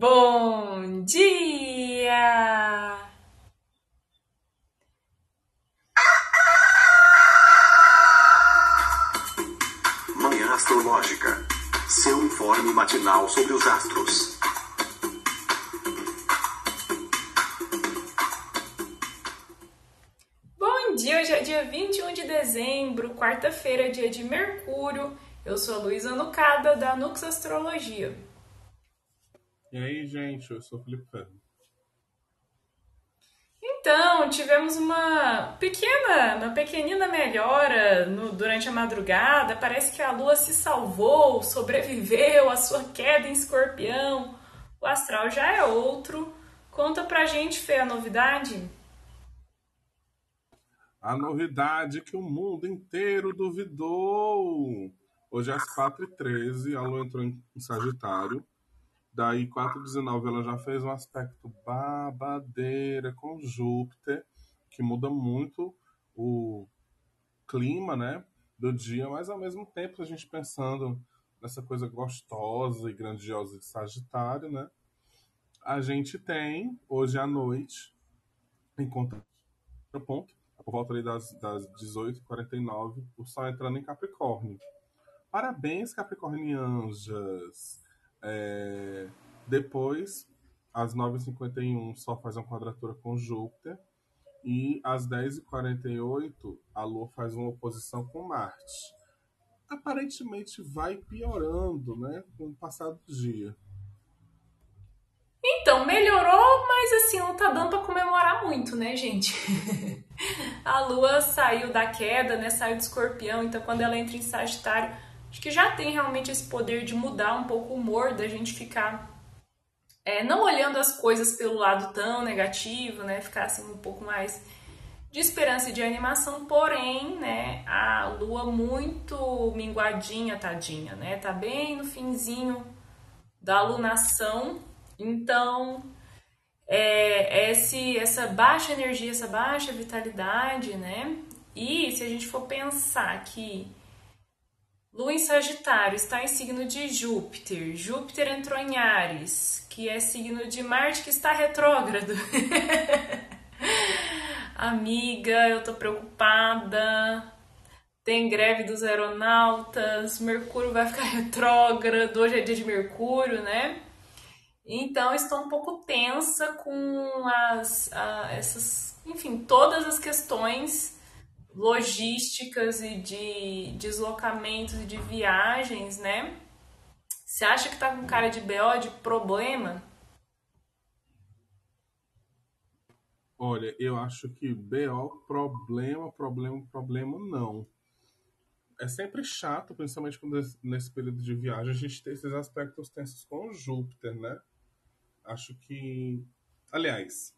Bom dia! Manhã Astrológica. Seu informe matinal sobre os astros. Bom dia, hoje é dia 21 de dezembro, quarta-feira, dia de Mercúrio. Eu sou a Luísa Nucada, da Nux Astrologia. E aí, gente, eu sou o Felipe Ferro. Então, tivemos uma pequena, uma pequenina melhora no- durante a madrugada. Parece que a Lua se salvou, sobreviveu à sua queda em escorpião. O astral já é outro. Conta pra gente, Fê, a novidade? A novidade que o mundo inteiro duvidou. Hoje às 4h13, a Lua entrou em Sagitário. Daí, 4h19, ela já fez um aspecto babadeira com Júpiter, que muda muito o clima, né, do dia, mas ao mesmo tempo a gente pensando nessa coisa gostosa e grandiosa de Sagitário, né, a gente tem, hoje à noite, em contraponto, por volta ali das, das 18h49, o Sol entrando em Capricórnio. Parabéns, Capricornianjas! É, depois, às 9h51, o Sol faz uma quadratura com Júpiter. E às 10h48, a Lua faz uma oposição com Marte. Aparentemente vai piorando, né? Com o passar do dia. Então, melhorou, mas assim, não tá dando pra comemorar muito, né, gente? a Lua saiu da queda, né? Saiu do escorpião, então quando ela entra em Sagitário, acho que já tem realmente esse poder de mudar um pouco o humor, da gente ficar é, não olhando as coisas pelo lado tão negativo, né? Ficar assim um pouco mais de esperança e de animação, porém, né, a lua muito minguadinha, tadinha, né? Tá bem no finzinho da lunação. Então, é esse, essa baixa energia, essa baixa vitalidade, né? E se a gente for pensar que Lua em Sagitário está em signo de Júpiter, Júpiter entrou em Ares, que é signo de Marte que está retrógrado. Amiga, eu tô preocupada. Tem greve dos aeronautas, Mercúrio vai ficar retrógrado, hoje é dia de Mercúrio, né? Então estou um pouco tensa com as, a, essas, enfim, todas as questões logísticas e de deslocamentos e de viagens, né? Você acha que tá com cara de BO, de problema? Olha, eu acho que BO, problema, problema, problema, não. É sempre chato, principalmente quando nesse período de viagem a gente tem esses aspectos tensos com Júpiter, né? Acho que. Aliás,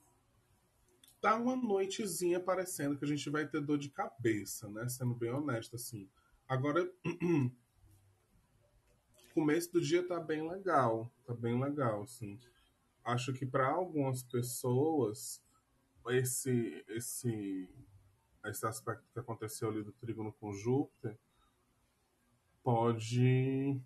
tá uma noitezinha parecendo que a gente vai ter dor de cabeça, né? Sendo bem honesto, assim. Agora, o começo do dia tá bem legal. Tá bem legal, assim. Acho que para algumas pessoas esse, esse, esse aspecto que aconteceu ali do trígono com Júpiter pode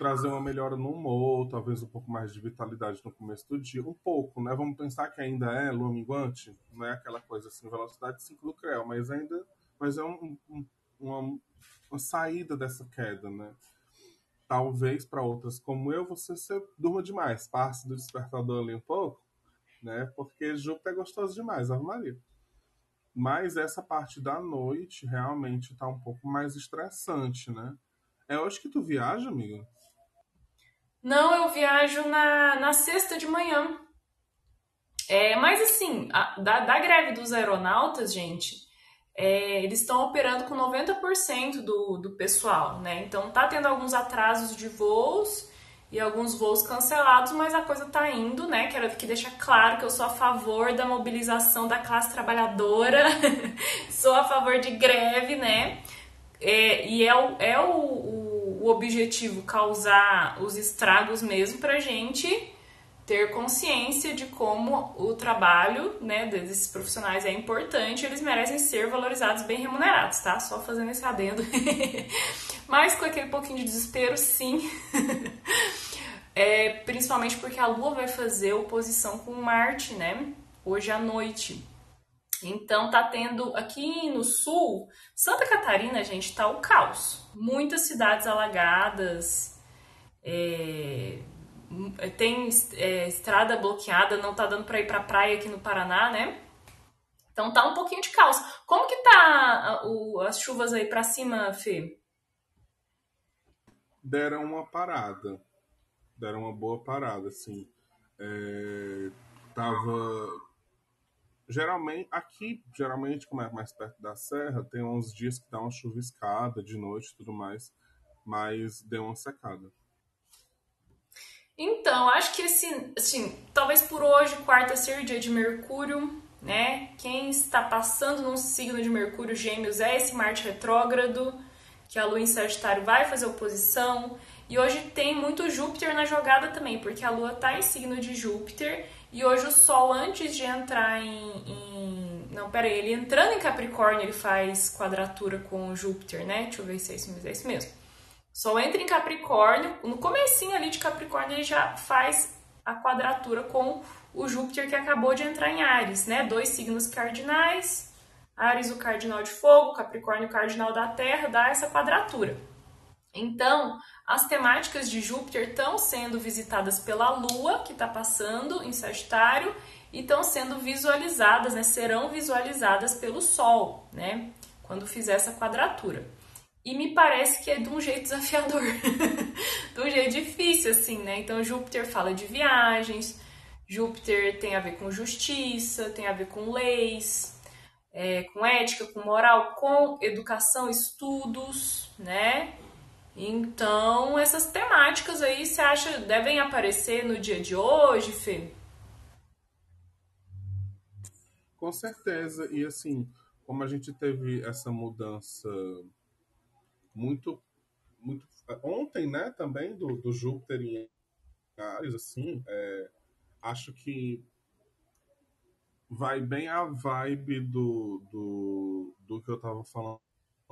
trazer uma melhora no humor, talvez um pouco mais de vitalidade no começo do dia. Um pouco, né? Vamos pensar que ainda é lua minguante, não é aquela coisa assim, velocidade 5 do Creu, mas ainda mas é um, um, uma, uma saída dessa queda, né? Talvez para outras como eu, você, durma demais, passe do despertador ali um pouco, né? Porque Júpiter é gostoso demais, Ave Maria. Mas essa parte da noite realmente tá um pouco mais estressante, né? É hoje que tu viaja, amiga? Não, eu viajo na, na sexta de manhã. É, mas assim, a- da, da greve dos aeronautas, gente, é, eles estão operando com 90% do, do pessoal, né? Então tá tendo alguns atrasos de voos e alguns voos cancelados, mas a coisa tá indo, né? Quero aqui deixar claro que eu sou a favor da mobilização da classe trabalhadora, sou a favor de greve, né? É, e é, o, é o, o, o objetivo causar os estragos mesmo pra gente ter consciência de como o trabalho né, desses profissionais é importante, eles merecem ser valorizados, bem remunerados, tá? Só fazendo esse adendo. Mas com aquele pouquinho de desespero, sim. é, principalmente porque a Lua vai fazer oposição com Marte, né? Hoje à noite. Então tá tendo aqui no sul, Santa Catarina, gente, tá o caos. Muitas cidades alagadas, é, tem é, estrada bloqueada, não tá dando para ir pra praia aqui no Paraná, né? Então tá um pouquinho de caos. Como que tá o, as chuvas aí para cima, Fê? Deram uma parada. Deram uma boa parada, assim. É, tava geralmente, aqui, geralmente, como é mais perto da serra, tem uns dias que dá uma chuviscada de noite e tudo mais, mas deu uma secada. Então, acho que esse, assim, talvez por hoje, quarta ser dia de Mercúrio, né? Quem está passando num signo de Mercúrio Gêmeos é esse Marte retrógrado, que a Lua em Sagitário vai fazer oposição. E hoje tem muito Júpiter na jogada também, porque a Lua está em signo de Júpiter e hoje o Sol, antes de entrar em. em... Não, pera aí, ele entrando em Capricórnio, ele faz quadratura com Júpiter, né? Deixa eu ver se é isso, é isso mesmo. Sol entra em Capricórnio, no comecinho ali de Capricórnio ele já faz a quadratura com o Júpiter que acabou de entrar em Ares, né? Dois signos cardinais, Ares o cardinal de fogo, Capricórnio o cardinal da terra, dá essa quadratura. Então, as temáticas de Júpiter estão sendo visitadas pela Lua, que está passando em Sagitário, e estão sendo visualizadas, né, serão visualizadas pelo Sol, né, quando fizer essa quadratura. E me parece que é de um jeito desafiador, de um jeito difícil, assim, né? Então, Júpiter fala de viagens, Júpiter tem a ver com justiça, tem a ver com leis, é, com ética, com moral, com educação, estudos, né? Então, essas temáticas aí, você acha devem aparecer no dia de hoje, Fê? Com certeza. E assim, como a gente teve essa mudança muito. muito ontem, né, também, do, do Júpiter em Ares, assim, é, acho que vai bem a vibe do, do, do que eu tava falando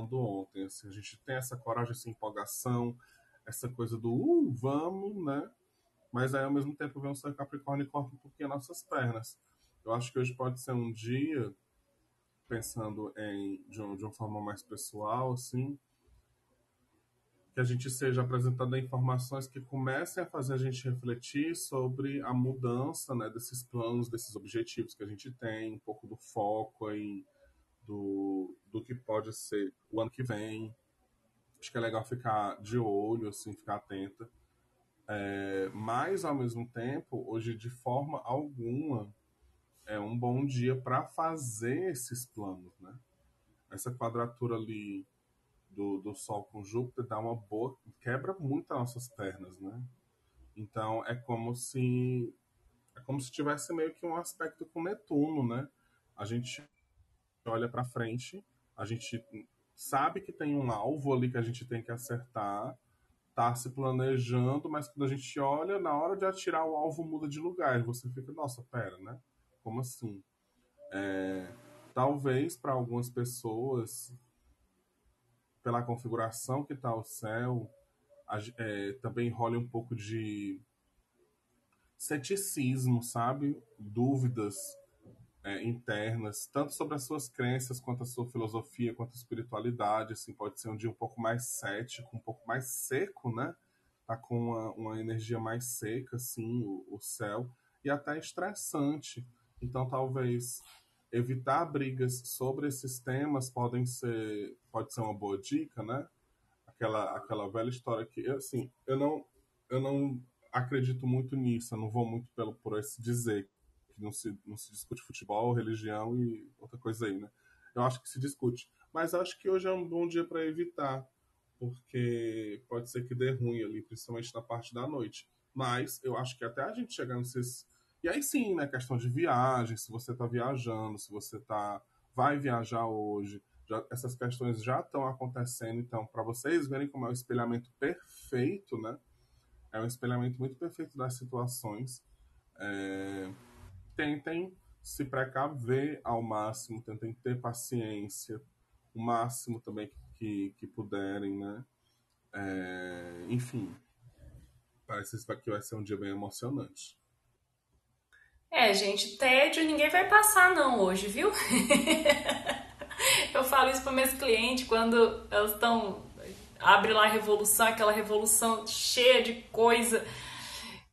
ontem. Assim, a gente tem essa coragem, essa empolgação, essa coisa do uh, vamos, né? Mas aí ao mesmo tempo vem um Sol Capricórnio e corta um pouquinho nossas pernas. Eu acho que hoje pode ser um dia, pensando em de, um, de uma forma mais pessoal, assim, que a gente seja apresentando informações que comecem a fazer a gente refletir sobre a mudança né, desses planos, desses objetivos que a gente tem, um pouco do foco aí do, do que pode ser o ano que vem. Acho que é legal ficar de olho, assim, ficar atenta. É, mas, ao mesmo tempo, hoje, de forma alguma, é um bom dia para fazer esses planos, né? Essa quadratura ali do, do Sol com Júpiter dá uma boa... quebra muito as nossas pernas, né? Então, é como se... é como se tivesse meio que um aspecto com Netuno, né? A gente olha para frente, a gente sabe que tem um alvo ali que a gente tem que acertar, tá se planejando, mas quando a gente olha, na hora de atirar o alvo muda de lugar, e você fica, nossa, pera, né? Como assim? É, talvez para algumas pessoas, pela configuração que tá o céu, é, também role um pouco de ceticismo, sabe? Dúvidas é, internas, tanto sobre as suas crenças, quanto a sua filosofia, quanto a espiritualidade, assim, pode ser um dia um pouco mais cético, um pouco mais seco, né? Tá com uma, uma energia mais seca, assim, o, o céu, e até estressante. Então, talvez evitar brigas sobre esses temas podem ser, pode ser uma boa dica, né? Aquela, aquela velha história que, assim, eu não, eu não acredito muito nisso, eu não vou muito pelo, por esse dizer que não se, não se discute futebol, religião e outra coisa aí, né? Eu acho que se discute. Mas acho que hoje é um bom dia para evitar, porque pode ser que dê ruim ali, principalmente na parte da noite. Mas eu acho que até a gente chegar nesses. E aí sim, né? Questão de viagem, se você está viajando, se você tá vai viajar hoje. Já, essas questões já estão acontecendo, então, para vocês verem como é o espelhamento perfeito, né? É um espelhamento muito perfeito das situações. É tentem se precaver ao máximo, tentem ter paciência, o máximo também que, que puderem, né? É, enfim, Parece que vai ser um dia bem emocionante. É, gente, tédio ninguém vai passar não hoje, viu? Eu falo isso para meus clientes quando elas estão abre lá a revolução, aquela revolução cheia de coisa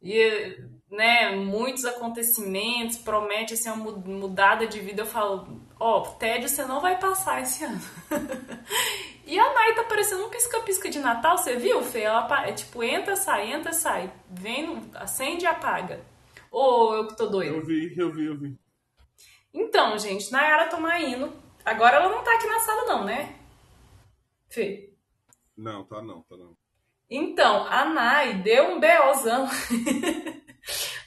e né, muitos acontecimentos, promete assim uma mudada de vida. Eu falo, ó, oh, tédio você não vai passar esse ano. e a Nai tá parecendo um pisca-pisca de Natal, você viu, Fê? Ela é tipo, entra, sai, entra, sai. Vem, acende e apaga. Ou eu que tô doido? Eu vi, eu vi, eu vi. Então, gente, Nayara Tomaino. Agora ela não tá aqui na sala, não, né? Fê? Não, tá não, tá não. Então, a Nai deu um BOzão.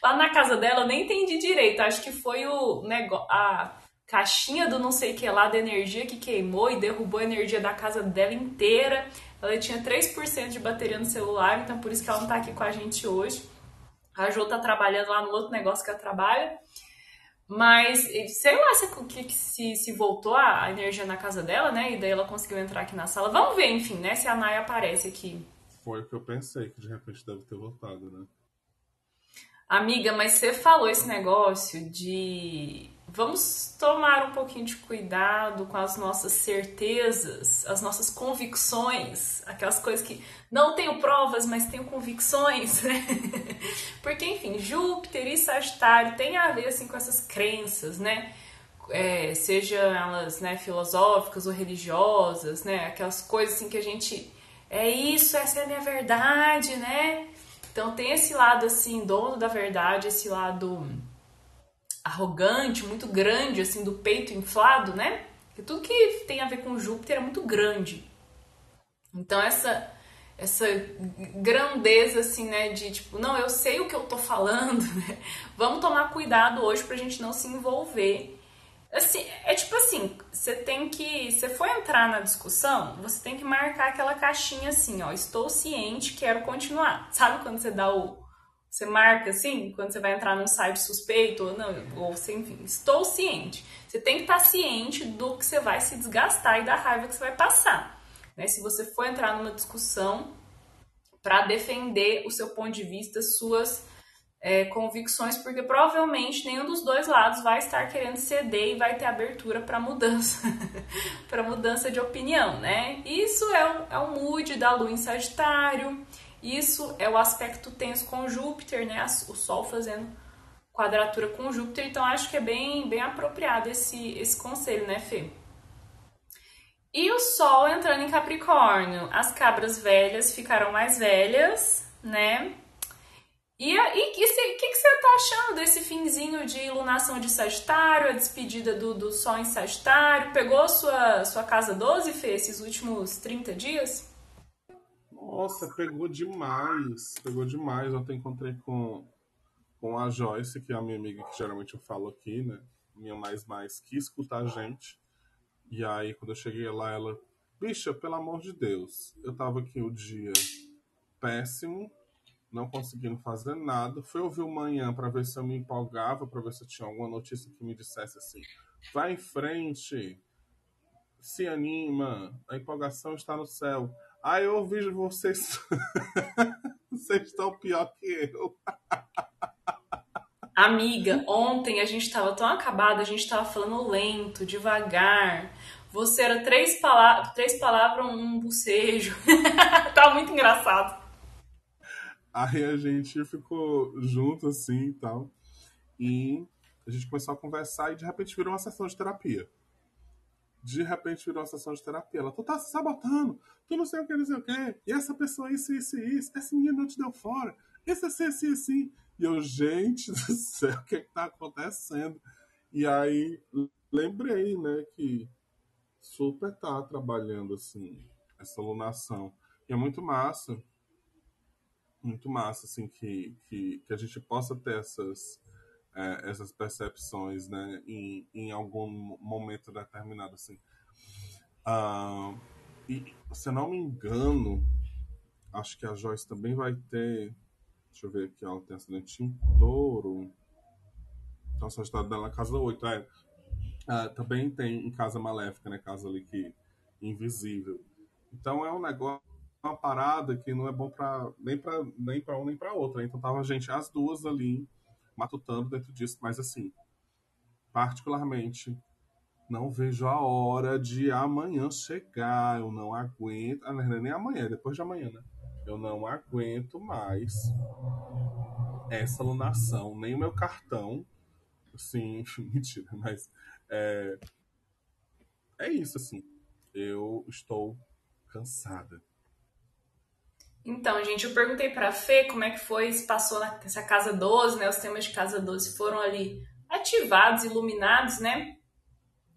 Lá na casa dela, eu nem entendi direito. Acho que foi o negócio. A caixinha do não sei que lá da energia que queimou e derrubou a energia da casa dela inteira. Ela tinha 3% de bateria no celular, então por isso que ela não tá aqui com a gente hoje. A Jo tá trabalhando lá no outro negócio que ela trabalha. Mas sei lá se, que, se, se voltou a energia na casa dela, né? E daí ela conseguiu entrar aqui na sala. Vamos ver, enfim, né? Se a Naya aparece aqui. Foi o que eu pensei, que de repente deve ter voltado, né? Amiga, mas você falou esse negócio de vamos tomar um pouquinho de cuidado com as nossas certezas, as nossas convicções, aquelas coisas que não tenho provas, mas tenho convicções, né? Porque, enfim, Júpiter e Sagitário tem a ver assim com essas crenças, né? É, seja elas né, filosóficas ou religiosas, né? Aquelas coisas assim que a gente é isso, essa é a minha verdade, né? Então tem esse lado assim, dono da verdade, esse lado arrogante, muito grande, assim, do peito inflado, né? Porque tudo que tem a ver com Júpiter é muito grande. Então essa essa grandeza assim, né, de tipo, não, eu sei o que eu tô falando, né? Vamos tomar cuidado hoje pra gente não se envolver Assim, é tipo assim, você tem que. Você for entrar na discussão, você tem que marcar aquela caixinha assim, ó. Estou ciente, quero continuar. Sabe quando você dá o. Você marca assim, quando você vai entrar num site suspeito, ou não, ou enfim, estou ciente. Você tem que estar ciente do que você vai se desgastar e da raiva que você vai passar. Né? Se você for entrar numa discussão para defender o seu ponto de vista, suas é, convicções, porque provavelmente nenhum dos dois lados vai estar querendo ceder e vai ter abertura para mudança, para mudança de opinião, né? Isso é o, é o mood da Lua em Sagitário, isso é o aspecto tenso com Júpiter, né? O Sol fazendo quadratura com Júpiter, então acho que é bem, bem apropriado esse, esse conselho, né, Fê? E o Sol entrando em Capricórnio, as cabras velhas ficaram mais velhas, né? E o que, que, você tá achando desse finzinho de iluminação de Sagitário, a despedida do, do Sol em Sagitário? Pegou sua, sua casa 12, Fê, esses últimos 30 dias? Nossa, pegou demais. Pegou demais. Ontem encontrei com, com a Joyce, que é a minha amiga que geralmente eu falo aqui, né? Minha mais mais, que escuta a gente. E aí, quando eu cheguei lá, ela... Bicha, pelo amor de Deus, eu tava aqui o dia péssimo, não conseguindo fazer nada. Fui ouvir o manhã para ver se eu me empolgava, para ver se tinha alguma notícia que me dissesse assim: vai em frente, se anima, a empolgação está no céu. Aí eu ouvi vocês. vocês estão pior que eu. Amiga, ontem a gente estava tão acabado, a gente estava falando lento, devagar. Você era três, pala três palavras, um bucejo. tava muito engraçado. Aí a gente ficou junto assim e tal. E a gente começou a conversar e de repente virou uma sessão de terapia. De repente virou uma sessão de terapia. Ela, tu tá se sabotando, tu não sei o que, não sei o que. E essa pessoa, isso, isso, isso. Esse menino não te deu fora. Esse, assim, assim, assim. E eu, gente do céu, o que, é que tá acontecendo? E aí lembrei, né, que super tá trabalhando assim, essa alunação. E é muito massa muito massa, assim, que, que, que a gente possa ter essas, é, essas percepções, né, em, em algum momento determinado, assim. E, se eu não me engano, acho que a Joyce também vai ter, deixa eu ver aqui, ela tem acidente em touro, então só está dela casa 8, é. Uh, também tem em Casa Maléfica, né, casa ali que invisível. Então é um negócio uma parada que não é bom pra, nem para nem para um nem para outra. Então tava a gente as duas ali matutando dentro disso, mas assim, particularmente não vejo a hora de amanhã chegar. Eu não aguento. Ah, não é nem amanhã, é depois de amanhã, né? Eu não aguento mais essa alunação, nem o meu cartão. Sim, mentira, mas é, é isso, assim. Eu estou cansada. Então, gente, eu perguntei pra Fê como é que foi, se passou nessa casa 12, né? Os temas de casa 12 foram ali ativados, iluminados, né?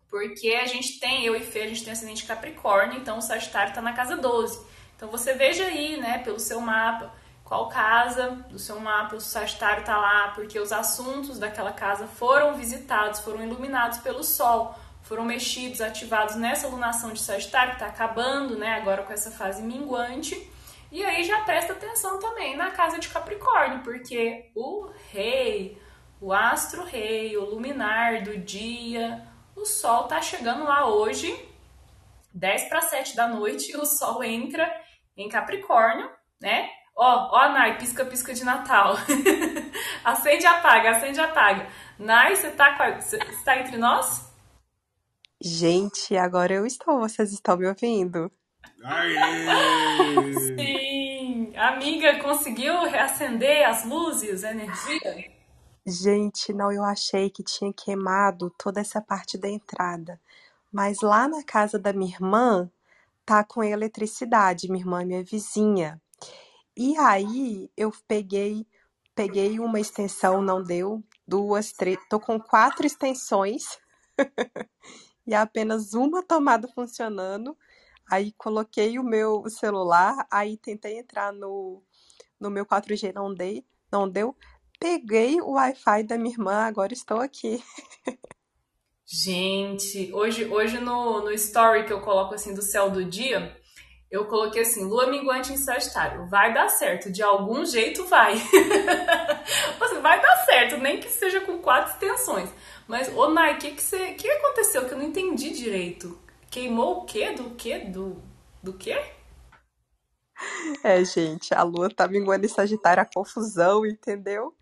Porque a gente tem, eu e Fê, a gente tem ascendente Capricórnio, então o Sagitário tá na casa 12. Então você veja aí, né, pelo seu mapa, qual casa do seu mapa o Sagitário tá lá, porque os assuntos daquela casa foram visitados, foram iluminados pelo Sol, foram mexidos, ativados nessa lunação de Sagitário, que tá acabando, né, agora com essa fase minguante. E aí já presta atenção também na casa de Capricórnio, porque o rei, o astro rei, o luminar do dia, o sol tá chegando lá hoje, 10 para 7 da noite, o sol entra em Capricórnio, né? Ó, ó, Nai, pisca-pisca de Natal. acende apaga, acende apaga. Nai, você tá, você tá entre nós? Gente, agora eu estou, vocês estão me ouvindo? Aê! Sim! Amiga, conseguiu reacender as luzes, a energia? Gente, não, eu achei que tinha queimado toda essa parte da entrada. Mas lá na casa da minha irmã, tá com eletricidade, minha irmã é minha vizinha. E aí eu peguei, peguei uma extensão, não deu, duas, três, tô com quatro extensões e apenas uma tomada funcionando. Aí coloquei o meu celular, aí tentei entrar no, no meu 4G, não dei, não deu. Peguei o Wi-Fi da minha irmã, agora estou aqui. Gente, hoje, hoje no, no story que eu coloco assim do céu do dia, eu coloquei assim, lua minguante em Sagitário. Vai dar certo, de algum jeito vai. Você vai dar certo, nem que seja com quatro extensões. Mas, ô Nai, o que, que, que aconteceu que eu não entendi direito? Queimou o quê? Do quê? Do, do quê? É, gente, a lua tá minguando em Sagitário, a confusão, entendeu?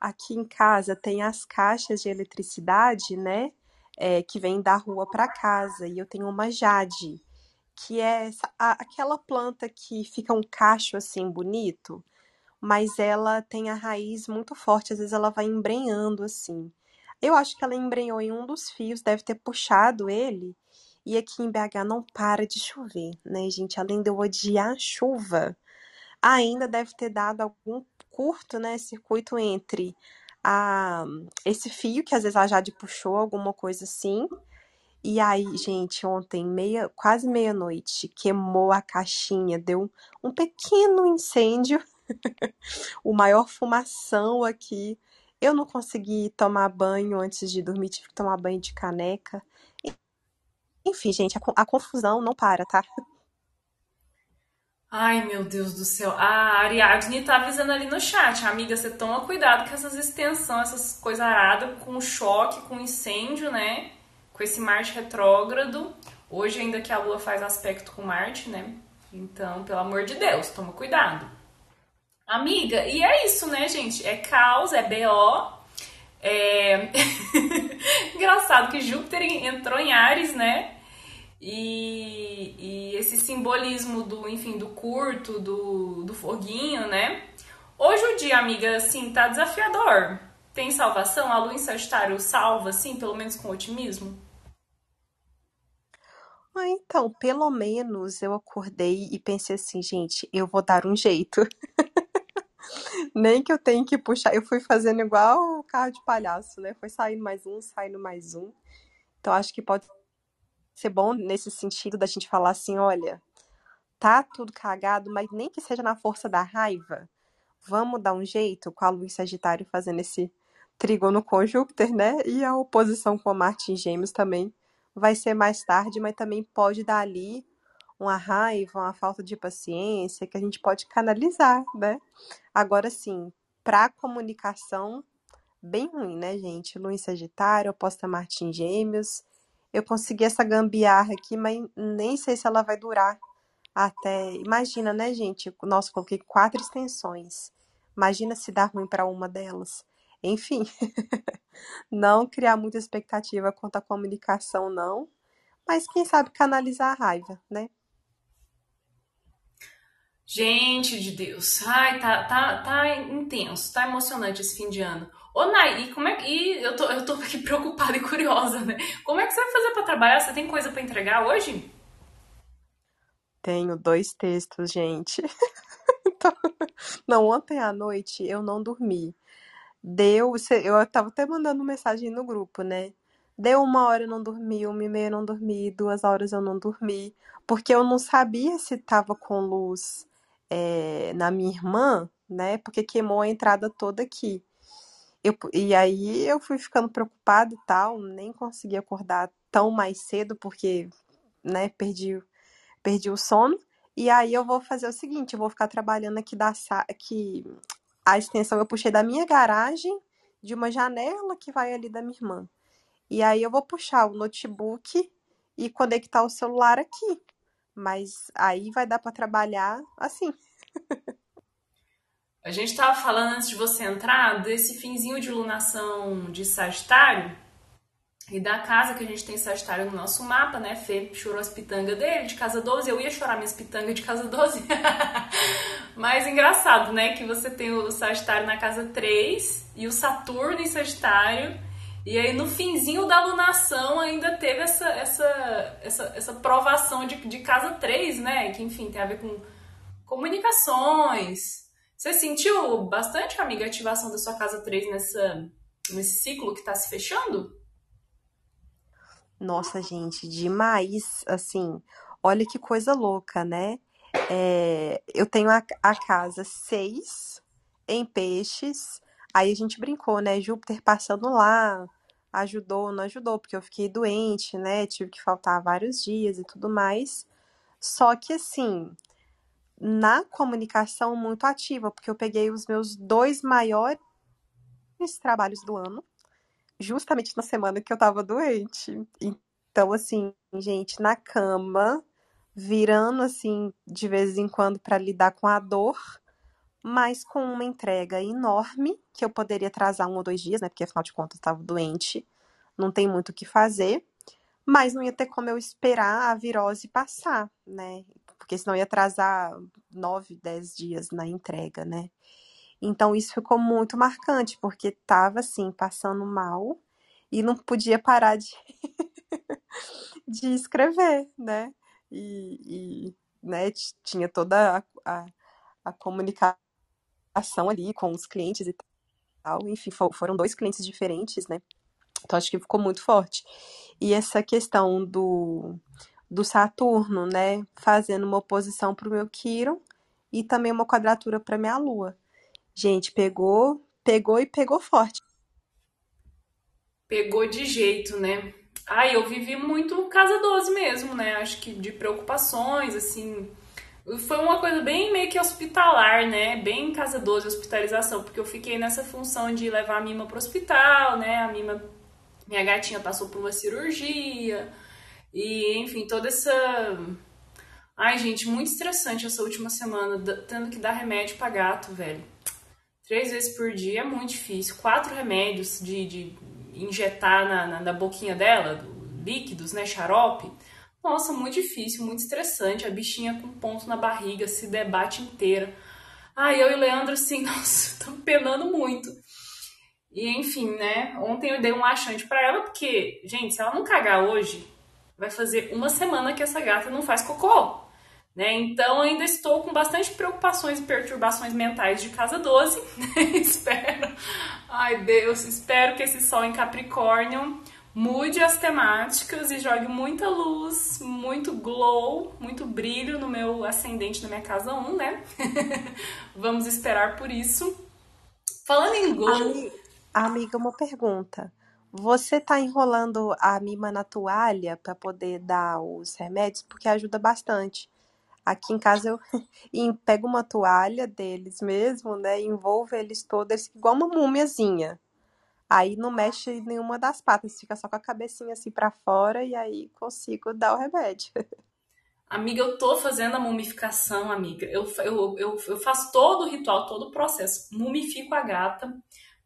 Aqui em casa tem as caixas de eletricidade, né? É, que vem da rua para casa. E eu tenho uma Jade, que é essa, a, aquela planta que fica um cacho assim bonito, mas ela tem a raiz muito forte, às vezes ela vai embrenhando assim. Eu acho que ela embrenhou em um dos fios, deve ter puxado ele e aqui em BH não para de chover, né, gente? Além de eu odiar a chuva, ainda deve ter dado algum curto, né, circuito entre a, esse fio que às vezes a Jade puxou, alguma coisa assim. E aí, gente, ontem, meia, quase meia-noite, queimou a caixinha, deu um pequeno incêndio, o maior fumação aqui. Eu não consegui tomar banho antes de dormir, tive que tomar banho de caneca. Enfim, gente, a, a confusão não para, tá? Ai, meu Deus do céu. A Ariadne tá avisando ali no chat. Amiga, você toma cuidado com essas extensões, essas coisas aradas, com choque, com incêndio, né? Com esse Marte retrógrado. Hoje, ainda que a Lua faz aspecto com Marte, né? Então, pelo amor de Deus, toma cuidado. Amiga, e é isso, né, gente? É caos, é BO. É... Engraçado que Júpiter entrou em Ares, né? E, e, esse simbolismo do, enfim, do curto, do, do foguinho, né? Hoje o dia, amiga, assim, tá desafiador. Tem salvação? A lua em Sagitário salva, assim, pelo menos com otimismo? Ah, então, pelo menos eu acordei e pensei assim, gente, eu vou dar um jeito. Nem que eu tenha que puxar. Eu fui fazendo igual o carro de palhaço, né? Foi saindo mais um, saindo mais um. Então, acho que pode ser bom nesse sentido da gente falar assim: olha, tá tudo cagado, mas nem que seja na força da raiva, vamos dar um jeito com a luz Sagitário fazendo esse trígono com Júpiter, né? E a oposição com Marte em Gêmeos também vai ser mais tarde, mas também pode dar ali uma raiva, uma falta de paciência que a gente pode canalizar, né? Agora sim, para comunicação, bem ruim, né, gente? Em Sagitário, oposta Marte em Gêmeos. Eu consegui essa gambiarra aqui, mas nem sei se ela vai durar até. Imagina, né, gente? Nossa, coloquei quatro extensões. Imagina se dá ruim para uma delas. Enfim, não criar muita expectativa quanto à comunicação, não. Mas quem sabe canalizar a raiva, né? Gente de Deus, ai, tá, tá, tá intenso, tá emocionante esse fim de ano. Ô, Nai, e como é que. Eu tô, eu tô aqui preocupada e curiosa, né? Como é que você vai fazer para trabalhar? Você tem coisa para entregar hoje? Tenho dois textos, gente. Não, ontem à noite eu não dormi. Deu, eu tava até mandando mensagem no grupo, né? Deu uma hora eu não dormi, uma e meia eu não dormi, duas horas eu não dormi, porque eu não sabia se tava com luz é, na minha irmã, né? Porque queimou a entrada toda aqui. Eu, e aí eu fui ficando preocupada e tal, nem consegui acordar tão mais cedo, porque, né, perdi, perdi o sono. E aí eu vou fazer o seguinte, eu vou ficar trabalhando aqui da aqui a extensão eu puxei da minha garagem, de uma janela que vai ali da minha irmã. E aí eu vou puxar o notebook e conectar o celular aqui. Mas aí vai dar para trabalhar assim. A gente estava falando antes de você entrar desse finzinho de lunação de Sagitário e da casa que a gente tem Sagitário no nosso mapa, né? Fê chorou as pitangas dele, de casa 12. Eu ia chorar minhas pitangas de casa 12. Mas engraçado, né? Que você tem o Sagitário na casa 3 e o Saturno em Sagitário. E aí no finzinho da lunação ainda teve essa, essa, essa, essa provação de, de casa 3, né? Que enfim tem a ver com comunicações. Você sentiu bastante, amiga, a ativação da sua casa 3 nessa, nesse ciclo que está se fechando? Nossa, gente, demais. Assim, olha que coisa louca, né? É, eu tenho a, a casa 6 em peixes. Aí a gente brincou, né? Júpiter passando lá, ajudou, não ajudou, porque eu fiquei doente, né? Tive que faltar vários dias e tudo mais. Só que assim, na comunicação muito ativa, porque eu peguei os meus dois maiores trabalhos do ano, justamente na semana que eu tava doente. Então, assim, gente, na cama, virando assim de vez em quando para lidar com a dor, mas com uma entrega enorme, que eu poderia atrasar um ou dois dias, né? Porque afinal de contas estava doente, não tem muito o que fazer, mas não ia ter como eu esperar a virose passar, né? Porque senão ia atrasar nove, dez dias na entrega, né? Então isso ficou muito marcante, porque tava assim, passando mal e não podia parar de, de escrever, né? E, e né, tinha toda a, a, a, comunicação ali com os clientes e tal. Enfim, foram dois clientes diferentes, né? Então acho que ficou muito forte. E essa questão do, do Saturno, né, fazendo uma oposição para o meu Quiron e também uma quadratura para minha Lua. Gente, pegou, pegou e pegou forte. Pegou de jeito, né? Ai, eu vivi muito casa 12 mesmo, né? Acho que de preocupações, assim. Foi uma coisa bem meio que hospitalar, né? Bem casa 12, hospitalização, porque eu fiquei nessa função de levar a Mima pro hospital, né? A Mima, minha gatinha passou por uma cirurgia, e enfim, toda essa. Ai, gente, muito estressante essa última semana, tendo que dar remédio pra gato, velho. Três vezes por dia é muito difícil. Quatro remédios de, de injetar na, na, na boquinha dela, líquidos, né, xarope. Nossa, muito difícil, muito estressante. A bichinha com ponto na barriga, se debate inteira. Ai, eu e o Leandro, assim, nossa, estamos penando muito. E enfim, né? Ontem eu dei um laxante para ela, porque, gente, se ela não cagar hoje, vai fazer uma semana que essa gata não faz cocô. Né? Então ainda estou com bastante preocupações e perturbações mentais de casa 12. Né? espero, ai Deus, espero que esse sol em Capricórnio mude as temáticas e jogue muita luz, muito glow, muito brilho no meu ascendente na minha casa 1, né? Vamos esperar por isso. Falando em glow. Amiga, uma pergunta. Você tá enrolando a mima na toalha para poder dar os remédios? Porque ajuda bastante. Aqui em casa eu pego uma toalha deles mesmo, né? Envolvo eles todos igual uma múmiazinha. Aí não mexe nenhuma das patas, fica só com a cabecinha assim para fora e aí consigo dar o remédio. Amiga, eu tô fazendo a mumificação, amiga. Eu, eu, eu, eu faço todo o ritual, todo o processo. Mumifico a gata,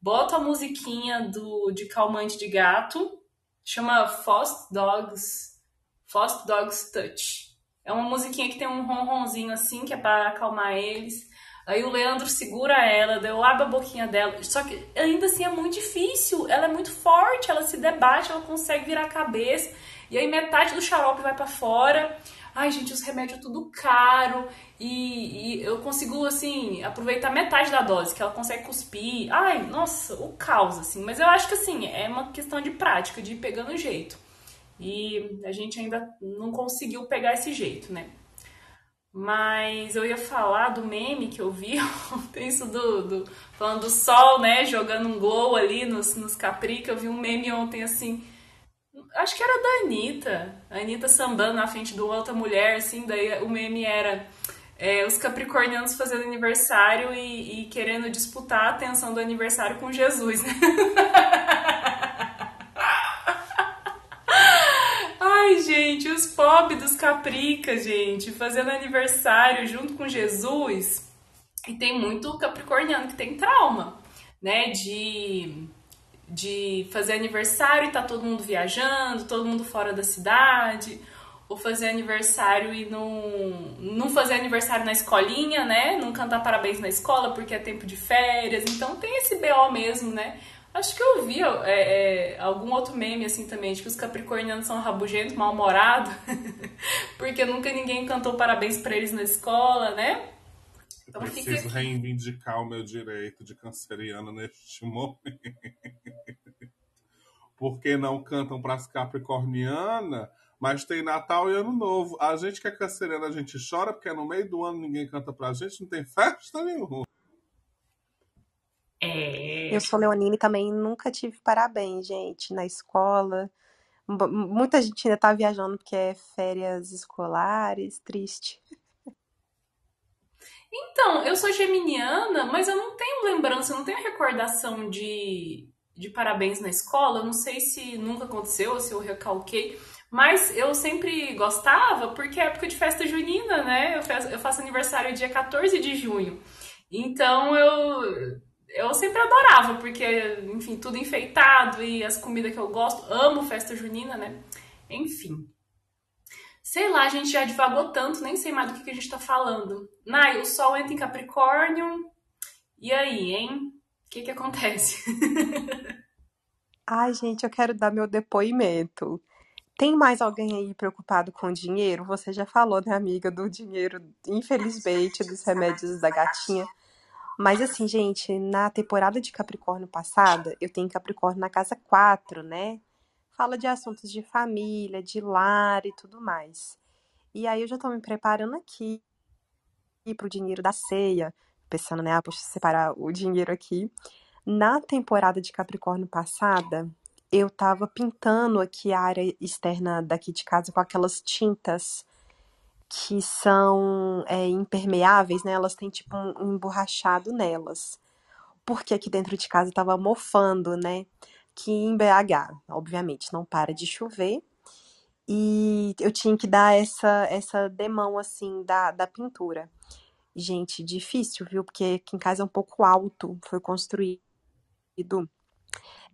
boto a musiquinha do, de calmante de gato, chama Fost Dogs, Fost Dogs Touch. É uma musiquinha que tem um ronronzinho assim, que é para acalmar eles. Aí o Leandro segura ela, eu abro a boquinha dela. Só que ainda assim é muito difícil. Ela é muito forte, ela se debate, ela consegue virar a cabeça. E aí metade do xarope vai para fora. Ai, gente, os remédios tudo caro. E, e, eu consigo, assim, aproveitar metade da dose, que ela consegue cuspir. Ai, nossa, o caos, assim. Mas eu acho que, assim, é uma questão de prática, de ir pegando jeito. E a gente ainda não conseguiu pegar esse jeito, né? Mas eu ia falar do meme que eu vi ontem, isso do, do, falando do sol, né? Jogando um glow ali nos, nos eu vi um meme ontem assim. Acho que era da Anitta. A Anitta sambando na frente de outra mulher, assim, daí o meme era é, os capricornianos fazendo aniversário e, e, querendo disputar a atenção do aniversário com Jesus, né? gente, os pobres dos capricas, gente, fazendo aniversário junto com Jesus. E tem muito capricorniano que tem trauma, né? De, de fazer aniversário e tá todo mundo viajando, todo mundo fora da cidade. Ou fazer aniversário e não, não fazer aniversário na escolinha, né? Não cantar parabéns na escola porque é tempo de férias. Então tem esse BO mesmo, né? Acho que eu vi é, é, algum outro meme assim também, de que os capricornianos são rabugentos, mal-humorados, porque nunca ninguém cantou parabéns para eles na escola, né? Então, eu preciso reivindicar o meu direito de canceriano neste momento. porque não cantam para as capricornianas, mas tem Natal e Ano Novo. A gente que é canceriana, a gente chora porque no meio do ano ninguém canta pra gente, não tem festa nenhuma. É... Eu sou leonina e também nunca tive parabéns, gente, na escola. Muita gente ainda tá viajando porque é férias escolares, triste. Então, eu sou geminiana, mas eu não tenho lembrança, eu não tenho recordação de, de parabéns na escola. Eu não sei se nunca aconteceu ou se eu recalquei. Mas eu sempre gostava porque é época de festa junina, né? Eu faço, eu faço aniversário dia 14 de junho. Então eu eu sempre adorava, porque, enfim, tudo enfeitado e as comidas que eu gosto. Amo festa junina, né? Enfim. Sei lá, a gente já divagou tanto, nem sei mais do que, a gente tá falando. Nai, o sol entra em Capricórnio. E aí, hein? O que que acontece? Ai, gente, eu quero dar meu depoimento. Tem mais alguém aí preocupado com dinheiro? Você já falou, né, amiga, do dinheiro, infelizmente, dos remédios da gatinha. Mas assim, gente, na temporada de Capricórnio passada, eu tenho Capricórnio na casa 4, né? Fala de assuntos de família, de lar e tudo mais. E aí eu já tô me preparando aqui pro dinheiro da ceia, pensando, né, ah, poxa, separar o dinheiro aqui. Na temporada de Capricórnio passada, eu tava pintando aqui a área externa daqui de casa com aquelas tintas que são é, impermeáveis, né? Elas têm tipo um, emborrachado nelas. Porque aqui dentro de casa tava mofando, né? Que em BH, obviamente, não para de chover. E eu tinha que dar essa, essa demão, assim, da, da pintura. Gente, difícil, viu? Porque aqui em casa é um pouco alto, foi construído.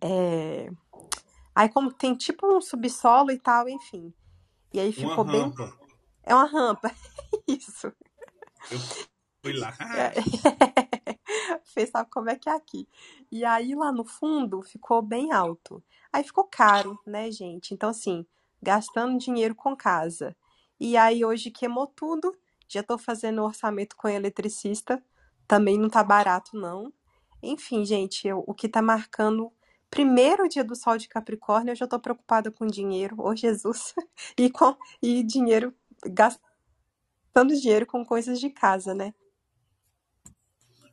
É... Aí, como tem tipo um subsolo e tal, enfim. E aí ficou bem. É uma rampa. Isso. Eu fui lá. É. Fez sabe como é que é aqui. E aí lá no fundo ficou bem alto. Aí ficou caro, né, gente? Então, assim, gastando dinheiro com casa. E aí hoje queimou tudo. Já tô fazendo orçamento com eletricista. Também não tá barato, não. Enfim, gente, eu, o que tá marcando primeiro dia do sol de Capricórnio, eu já tô preocupada com dinheiro, ô Jesus, e com e dinheiro gastando dinheiro com coisas de casa, né?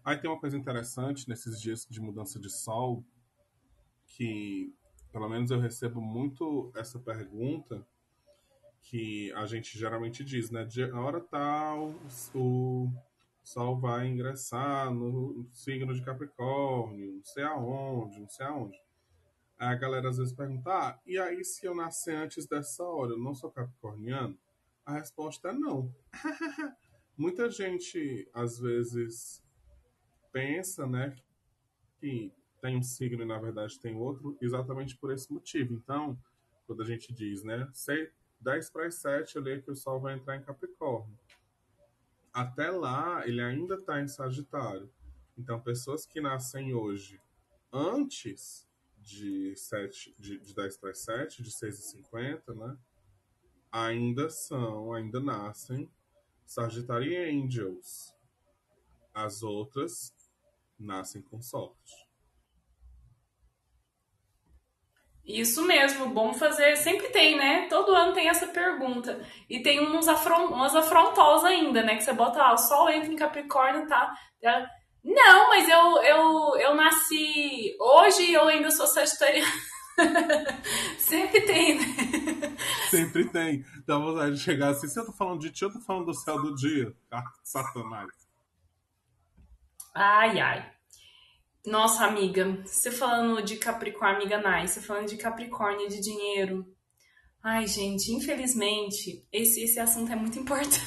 Aí tem uma coisa interessante nesses dias de mudança de sol, que pelo menos eu recebo muito essa pergunta, que a gente geralmente diz, né? De hora tal, o sol vai ingressar no signo de Capricórnio, não sei aonde, não sei aonde. Aí a galera às vezes pergunta, ah, e aí se eu nascer antes dessa hora, eu não sou capricorniano? A resposta é não. Muita gente, às vezes, pensa, né, que tem um signo e na verdade tem outro, exatamente por esse motivo. Então, quando a gente diz, né, 10 para as 7, eu leio que o Sol vai entrar em Capricórnio. Até lá, ele ainda está em Sagitário. Então, pessoas que nascem hoje antes de, 7, de, de 10 para as 7, de 6 e 50, né, ainda são, ainda nascem Sagitário Angels. As outras nascem com sorte. Isso mesmo, bom fazer. Sempre tem, né? Todo ano tem essa pergunta. E tem uns afron umas afrontosas ainda, né? Que você bota, ah, o sol entra em Capricórnio, tá? Não, mas eu, eu, eu nasci hoje e eu ainda sou sagitariana. Sempre tem, né? Sempre tem. Dá vontade de chegar assim. Se eu tô falando de ti, eu tô falando do céu do dia. Ah, satanás. Ai, ai. Nossa, amiga, você falando de Capricórnio, amiga Nai, você falando de Capricórnio de dinheiro. Ai, gente, infelizmente, esse, esse assunto é muito importante.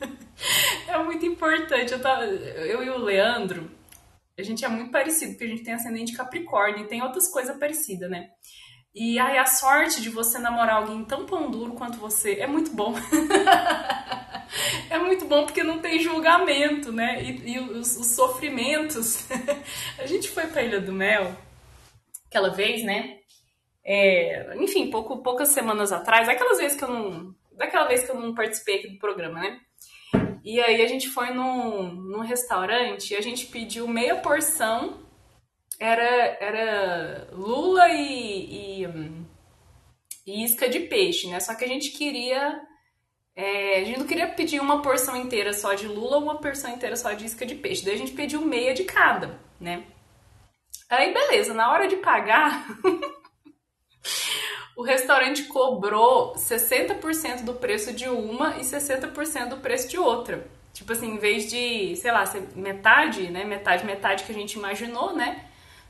é muito importante. Eu, tava, eu e o Leandro, a gente é muito parecido, porque a gente tem ascendente Capricórnio e tem outras coisas parecidas, né? E ai, a sorte de você namorar alguém tão pão duro quanto você é muito bom. é muito bom porque não tem julgamento, né? E, e os, os, sofrimentos. a gente foi pra Ilha do Mel aquela vez, né? É, enfim, pouco, poucas semanas atrás, aquelas vezes que eu não. Daquela vez que eu não participei aqui do programa, né? E aí a gente foi num, num restaurante e a gente pediu meia porção. Era, era lula e, e, e isca de peixe, né? Só que a gente queria é, a gente não queria pedir uma porção inteira só de lula ou uma porção inteira só de isca de peixe. Daí a gente pediu meia de cada, né? Aí beleza, na hora de pagar, o restaurante cobrou 60% do preço de uma e 60% do preço de outra. Tipo assim, em vez de, sei lá, metade, né? Metade, metade que a gente imaginou, né?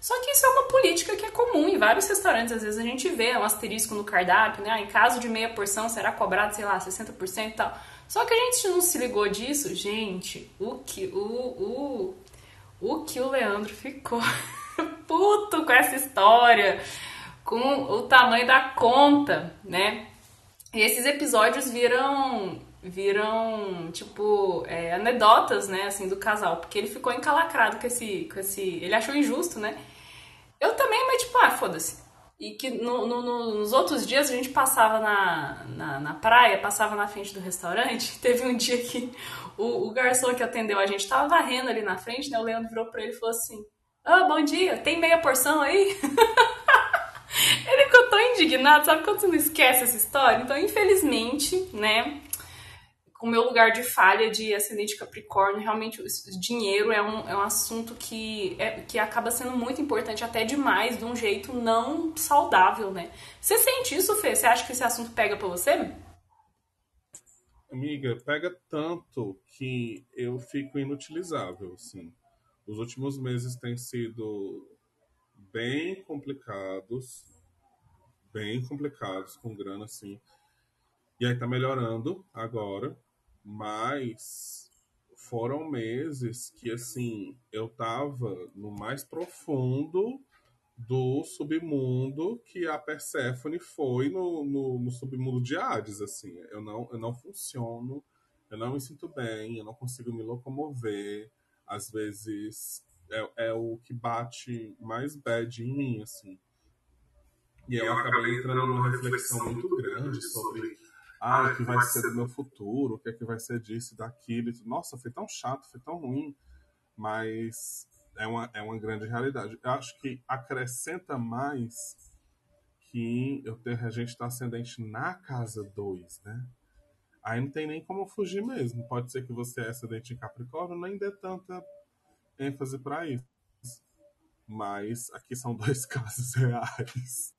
Só que isso é uma política que é comum em vários restaurantes. Às vezes a gente vê um asterisco no cardápio, né? Ah, em caso de meia porção será cobrado, sei lá, 60% e tal. Só que a gente não se ligou disso. Gente, o que o, o, o que o Leandro ficou puto com essa história, com o tamanho da conta, né? E esses episódios viram viram tipo é, anedotas, né, assim, do casal, porque ele ficou encalacrado com esse, com esse, ele achou injusto, né? Eu também, mas tipo, ah, foda-se. E que no, no, nos outros dias a gente passava na, na, na, praia, passava na frente do restaurante. Teve um dia que o, o, garçom que atendeu a gente tava varrendo ali na frente, né? O Leandro virou pra ele e falou assim: Ah, oh, bom dia, tem meia porção aí? ele ficou tão indignado, sabe quando você não esquece essa história? Então, infelizmente, né? O meu lugar de falha de ascendente Capricórnio, realmente o dinheiro é um, é um assunto que, é, que acaba sendo muito importante, até demais, de um jeito não saudável, né? Você sente isso, Fê? Você acha que esse assunto pega pra você? Amiga, pega tanto que eu fico inutilizável, assim. Os últimos meses têm sido bem complicados, bem complicados com grana, assim. E aí tá melhorando agora. Mas foram meses que, assim, eu tava no mais profundo do submundo que a Persephone foi no, no, no, submundo de Hades, assim. Eu não, eu não funciono, eu não me sinto bem, eu não consigo me locomover. Às vezes é, é o que bate mais bad em mim, assim. E eu acabei entrando numa reflexão muito grande sobre ah, o que vai ser do meu futuro, o que é que vai ser disso e daquilo. Nossa, foi tão chato, foi tão ruim, mas é uma, é uma grande realidade. Eu acho que acrescenta mais que eu ter regente está ascendente na casa 2, né? Aí não tem nem como fugir mesmo. Pode ser que você é ascendente em Capricórnio, nem dê tanta ênfase para isso. Mas aqui são dois casos reais.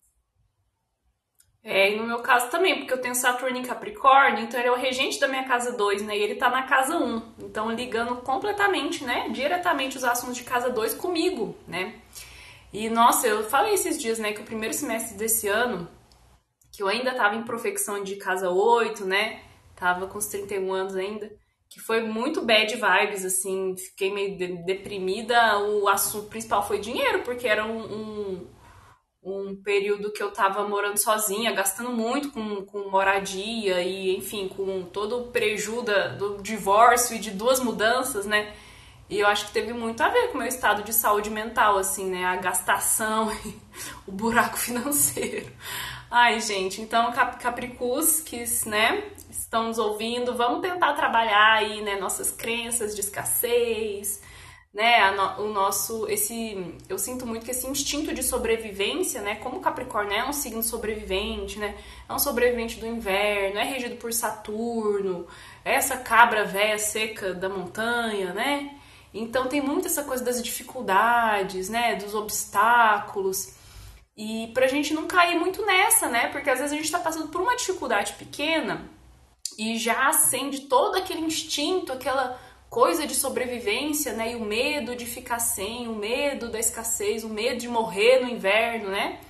É, e no meu caso também, porque eu tenho Saturno em Capricórnio, então ele é o regente da minha casa 2, né? E ele tá na casa 1. Um, então ligando completamente, né? Diretamente os assuntos de casa 2 comigo, né? E nossa, eu falei esses dias, né, que o primeiro semestre desse ano, que eu ainda tava em profecção de casa 8, né? tava com os 31 anos ainda, que foi muito bad vibes, assim, fiquei meio de deprimida. O assunto principal foi dinheiro, porque era um, um, um, período que eu tava morando sozinha, gastando muito com, com moradia e, enfim, com todo o prejuízo do divórcio e de duas mudanças, né? E eu acho que teve muito a ver com o meu estado de saúde mental, assim, né? A gastação e o buraco financeiro. Ai, gente, então Capricus, que, né, estão nos ouvindo, vamos tentar trabalhar aí, né, nossas crenças de escassez, né, no, o nosso, esse, eu sinto muito que esse instinto de sobrevivência, né, como Capricórnio é um signo sobrevivente, né, é um sobrevivente do inverno, é regido por Saturno, é essa cabra velha seca da montanha, né, então tem muito essa coisa das dificuldades, né, dos obstáculos, e pra gente não cair muito nessa, né? Porque às vezes a gente tá passando por uma dificuldade pequena e já acende todo aquele instinto, aquela coisa de sobrevivência, né? E o medo de ficar sem, o medo da escassez, o medo de morrer no inverno, né?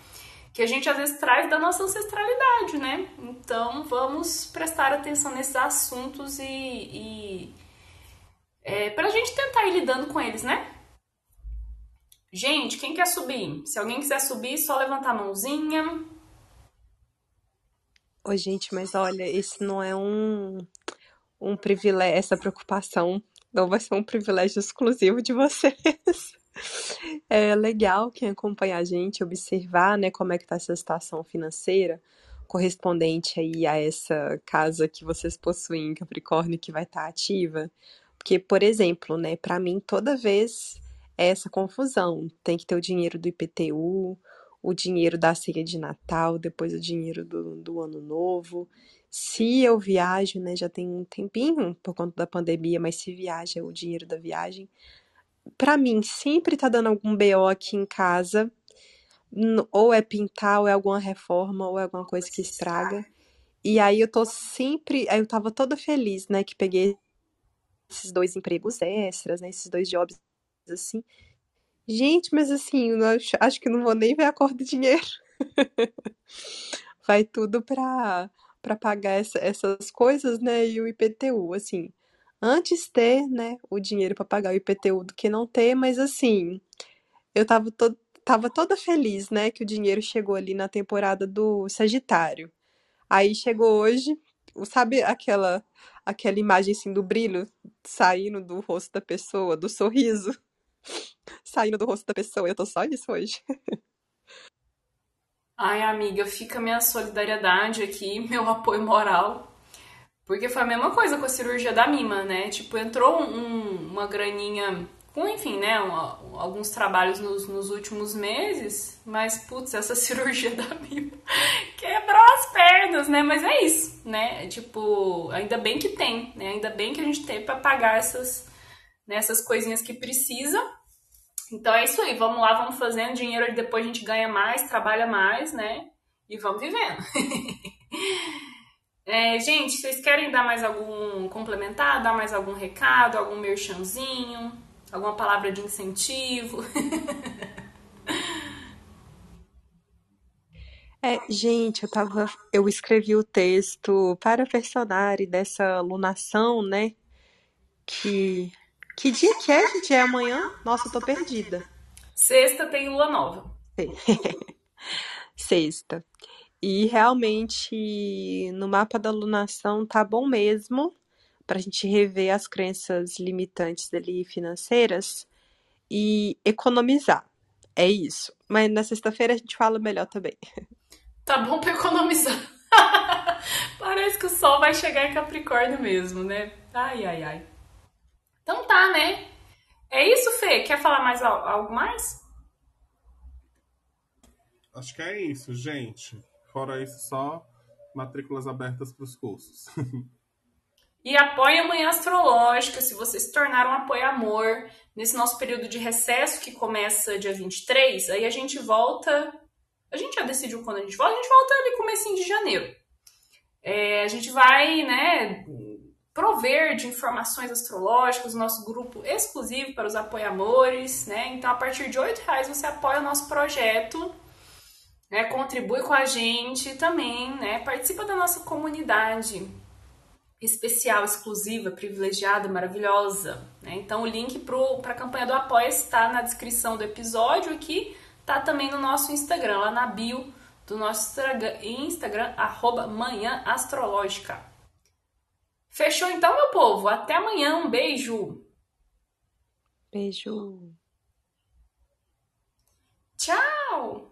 Que a gente às vezes traz da nossa ancestralidade, né? Então vamos prestar atenção nesses assuntos e, e é, pra gente tentar ir lidando com eles, né? Gente, quem quer subir? Se alguém quiser subir, só levantar a mãozinha. Ô, gente, mas olha, esse não é um, um privilégio, essa preocupação não vai ser um privilégio exclusivo de vocês. É legal quem acompanha a gente observar, né, como é que tá essa situação financeira correspondente aí a essa casa que vocês possuem em Capricórnio que vai estar tá ativa. Porque, por exemplo, né, para mim toda vez é essa confusão. Tem que ter o dinheiro do IPTU, o dinheiro da ceia de Natal, depois o dinheiro do, do Ano Novo. Se eu viajo, né, já tem um tempinho por conta da pandemia, mas se viaja, o dinheiro da viagem. Para mim, sempre tá dando algum BO aqui em casa, ou é pintar, ou é alguma reforma, ou é alguma coisa que estraga. E aí eu tô sempre, aí eu tava toda feliz, né, que peguei esses dois empregos extras, né, esses dois jobs assim. Gente, mas assim, eu acho, acho que não vou nem ver a cor do dinheiro. Vai tudo para para pagar essa, essas coisas, né? E o IPTU, assim. Antes ter, né, o dinheiro para pagar o IPTU do que não ter, mas assim, eu tava, to tava toda feliz, né, que o dinheiro chegou ali na temporada do Sagitário. Aí chegou hoje, sabe aquela aquela imagem assim do brilho saindo do rosto da pessoa, do sorriso? saindo do rosto da pessoa. Eu tô só isso hoje. Ai, amiga, fica minha solidariedade aqui, meu apoio moral. Porque foi a mesma coisa com a cirurgia da Mima, né? Tipo, entrou um, uma graninha com, enfim, né? Um, alguns trabalhos nos, nos, últimos meses, mas, putz, essa cirurgia da Mima quebrou as pernas, né? Mas é isso, né? Tipo, ainda bem que tem, né? Ainda bem que a gente tem para pagar essas, né, essas coisinhas que precisa. Então é isso aí, vamos lá, vamos fazendo dinheiro, depois a gente ganha mais, trabalha mais, né? E vamos vivendo. é, gente, vocês querem dar mais algum complementar, dar mais algum recado, algum merchanzinho, alguma palavra de incentivo? É, gente, eu tava, eu escrevi o texto para a personagem dessa lunação, né? Que que dia que é, gente? É amanhã? Nossa, eu tô perdida. Sexta tem lua nova. Sexta. E realmente no mapa da lunação tá bom mesmo para a gente rever as crenças limitantes ali financeiras e economizar. É isso. Mas na sexta-feira a gente fala melhor também. Tá bom para economizar. Parece que o sol vai chegar em Capricórnio mesmo, né? Ai, ai, ai. Então tá, né? É isso, Fê? Quer falar mais algo mais? Acho que é isso, gente. Fora isso, só matrículas abertas para os cursos. e apoie a Manhã Astrológica, se você se tornar um apoio-amor nesse nosso período de recesso que começa dia 23, aí a gente volta. A gente já decidiu quando a gente volta, a gente volta ali comecinho de janeiro. É, a gente vai, né, prover de informações astrológicas, o nosso grupo exclusivo para os apoiamores, né? Então, a partir de R$ reais você apoia o nosso projeto, né? Contribui com a gente também, né? Participa da nossa comunidade especial, exclusiva, privilegiada, maravilhosa, né? Então, o link para a campanha do Apoia está na descrição do episódio aqui, tá também no nosso Instagram, lá na bio do nosso Instagram, arroba Manhã Astrológica. Fechou então, meu povo. Até amanhã. Um beijo. Beijo. Tchau.